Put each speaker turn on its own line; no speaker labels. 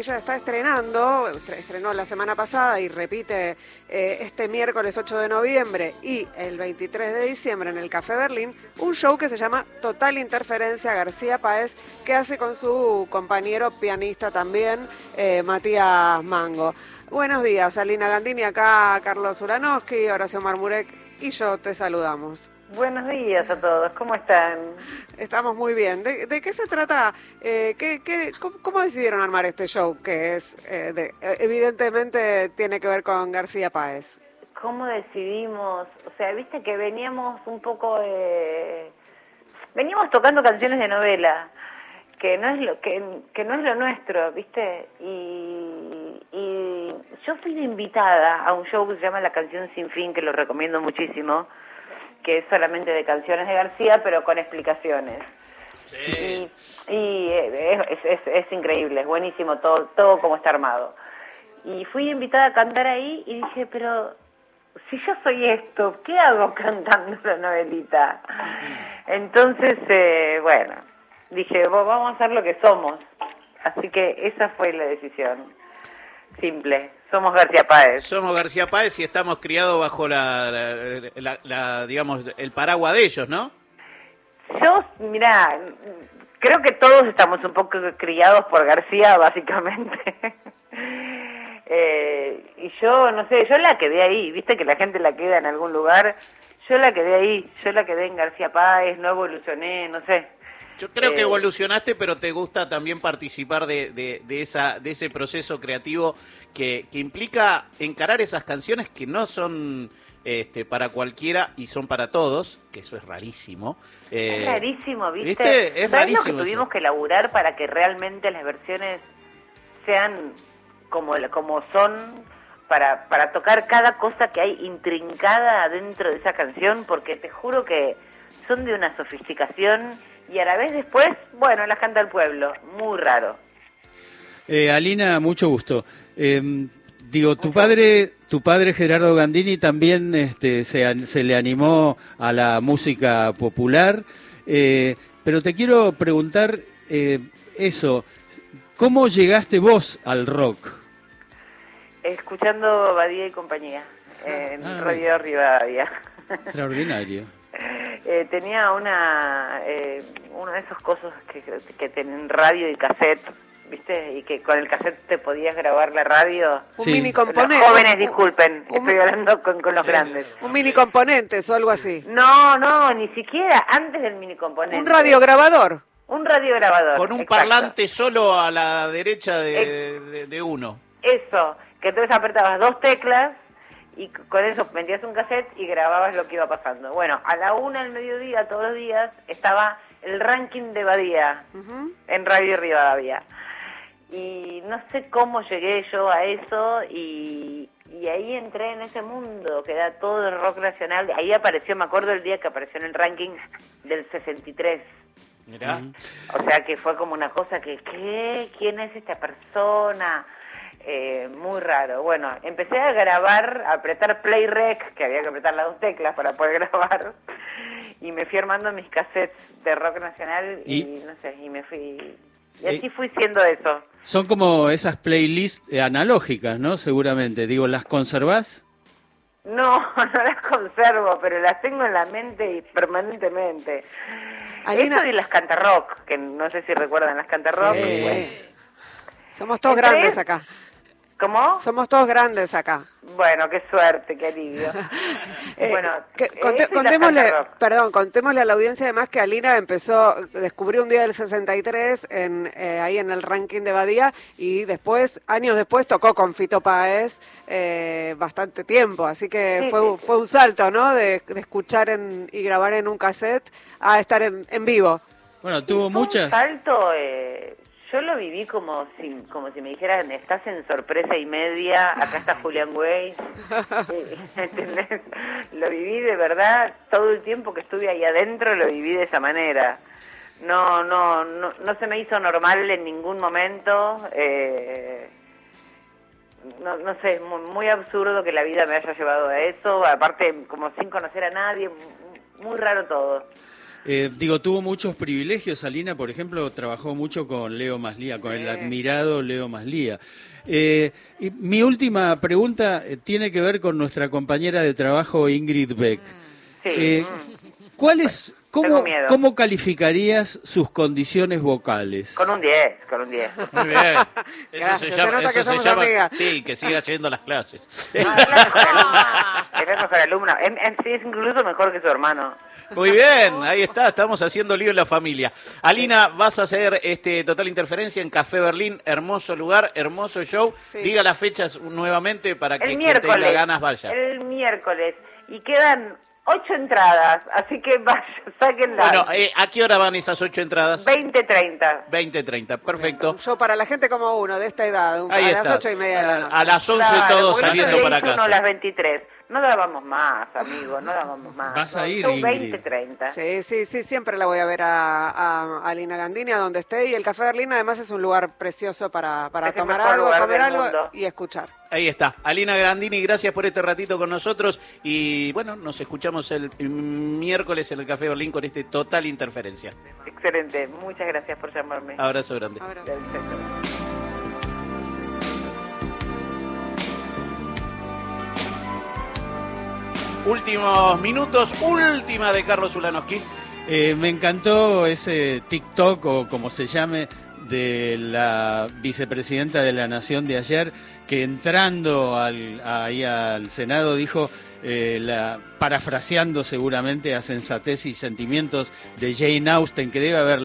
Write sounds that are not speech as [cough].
Ella está estrenando, estrenó la semana pasada y repite eh, este miércoles 8 de noviembre y el 23 de diciembre en el Café Berlín, un show que se llama Total Interferencia García Páez, que hace con su compañero pianista también, eh, Matías Mango. Buenos días, Alina Gandini, acá Carlos Uranowski, Horacio Marmurek y yo te saludamos.
Buenos días a todos, ¿cómo están?
Estamos muy bien. ¿De, qué se trata? Eh, ¿qué, qué, cómo, decidieron armar este show que es, eh, de, evidentemente tiene que ver con García Páez?
¿Cómo decidimos? O sea, viste que veníamos un poco de... Veníamos tocando canciones de novela, que no es lo, que, que no es lo nuestro, viste, y, y yo fui invitada a un show que se llama La Canción Sin Fin, que lo recomiendo muchísimo, que es solamente de canciones de García, pero con explicaciones. Y, es, increíble, es buenísimo todo, todo como está armado. Y fui invitada a cantar ahí y dije, pero si yo soy esto, ¿qué hago [laughs] cantando la novelita? Entonces, eh, bueno, dije, vamos a hacer lo que somos. Así que esa fue la decisión. Simple. Somos García Páez.
Somos García Páez y estamos criados bajo la, digamos, el paraguas de ellos, ¿no?
Yo, mira, creo que todos estamos un poco criados por García, básicamente. [laughs] eh, y yo, no sé, yo la quedé ahí, viste que la gente la queda en algún lugar. Yo la quedé ahí, yo la quedé en García Páez, no evolucioné, no sé.
Yo creo que eh, evolucionaste, pero te gusta también participar de, de, esa, de ese proceso creativo que, que, implica encarar esas canciones que no son este, para cualquiera y son para todos, que eso es rarísimo.
es eh, rarísimo, ¿viste?
Es rarísimo.
que tuvimos que elaborar para que realmente las versiones sean como, como son? Para, para tocar cada cosa que hay intrincada dentro de esa canción, porque te juro que son de una sofisticación y a la vez después, bueno, las canta el pueblo. Muy raro.
Eh, Alina, mucho gusto. Em, digo, tu padre, tu padre Gerardo Gandini también este, se, se le animó a la música popular, eh, pero te quiero preguntar eh, eso, ¿cómo llegaste vos al rock?
Escuchando Badía y compañía, en ah, Radio Rivadavia. [laughs]
Extraordinario.
Eh, tenía una eh, uno de esos cosas que, que tienen radio y cassette, ¿viste? Y que con el cassette te podías grabar la radio.
Un mini componente.
Los jóvenes, disculpen, estoy hablando con, los grandes.
Un mini componente o algo así.
No, no, ni siquiera antes del mini componente.
Un radiograbador.
Un radiograbador.
Con un parlante solo a la derecha de, de uno.
Eso, que entonces apretabas dos teclas y con eso metías un cassette y grababas lo que iba pasando. Bueno, a la una del mediodía, todos los días, estaba el ranking de Badía en Radio Rivadavia. Y no sé cómo llegué yo a eso y, ahí entré en ese mundo que era todo el rock nacional. Ahí apareció, me acuerdo el día que apareció en el ranking del 63.
Mirá.
O sea que fue como una cosa que, ¿qué? ¿Quién es esta persona? Eh, muy raro. Bueno, empecé a grabar, a apretar play rec, que había que apretar las dos teclas para poder [laughs] grabar, y me fui armando mis cassettes de rock nacional y, no sé, y me fui... Y así fui siendo eso.
Son como esas playlists eh, analógicas, ¿no? Seguramente. Digo, ¿las conservás?
No, [laughs] no las conservo, pero las tengo en la mente y permanentemente. Eso y las cantarrock, que no sé si recuerdan las cantarrock.
Somos todos grandes acá.
¿Cómo?
Somos todos grandes acá.
Bueno, qué suerte, qué alivio. [laughs]
Eh, bueno, contémosle, perdón, contémosle a la audiencia además que Alina empezó, descubrió un día del 63 en, eh, ahí en el ranking de Badía y después, años después, tocó con Fito Páez eh, bastante tiempo, así que fue, fue un salto, ¿no? De, escuchar en, y grabar en un cassette a estar en, en vivo.
Bueno, tuvo muchas. Un
salto, eh, yo lo viví como si, como si me dijeran, estás en sorpresa y media, acá está Julián Way. [laughs] [laughs] ¿Entendés? Lo viví de verdad, todo el tiempo que estuve ahí adentro lo viví de esa manera. No, no, no, no se me hizo normal en ningún momento. Eh, no, no sé, muy, muy absurdo que la vida me haya llevado a eso. Aparte, como sin conocer a nadie, muy raro todo.
Eh, digo, tuvo muchos privilegios. Alina, por ejemplo, trabajó mucho con Leo Maslía, con el admirado Leo Maslía. Eh, y mi última pregunta eh, tiene que ver con nuestra compañera de trabajo Ingrid Beck.
Sí.
Eh,
mm.
¿Cuáles, cómo,
tengo miedo.
¿Cómo calificarías sus condiciones vocales?
Con un 10, con un 10.
Muy bien. Eso [laughs]
Gracias,
se
se
llama,
nota que
eso se llama- sí, que siga yendo a las clases.
No, es la mejor alumna. Es la mejor alumna. Es incluso mejor que su hermano.
Muy bien, ahí está, estamos haciendo lío en la familia. Alina, vas a hacer este Total Interferencia en Café Berlín, hermoso lugar, hermoso show.
Sí.
Diga las fechas nuevamente para que
El
quien
miércoles.
tenga ganas vaya.
El miércoles. Y quedan ocho entradas, así que [laughs] vaya, sáquenlas.
Bueno, eh, ¿a qué hora van esas ocho entradas?
20-30.
20.30, perfecto.
Show para la gente como uno, de esta edad, un-
Ahí
a
está.
las ocho y media de la noche.
A las 11
Claro,
todos saliendo para casa.
las 23. No dábamos más, amigo, no dábamos más.
Vas a
No,
ir,
show
Ingrid.
20-30.
Sí, sí, sí, siempre la voy a ver a, a, a Lina Gandini, a donde esté. Y el Café Berlín además es un lugar precioso para, para tomar algo, comer algo
mundo.
y escuchar.
Ahí está. Alina Grandini, gracias por este ratito con nosotros. Y bueno, nos escuchamos el miércoles en el Café Berlín con este Total Interferencia.
Excelente, muchas gracias por llamarme.
Abrazo grande.
Abrazo.
Últimos minutos, última de Carlos Ulanowski.
Eh, me encantó ese TikTok o como se llame de la vicepresidenta de la Nación de ayer, que entrando al, ahí al Senado dijo, eh, la, parafraseando seguramente a sensatez y sentimientos de Jane Austen, que debe haber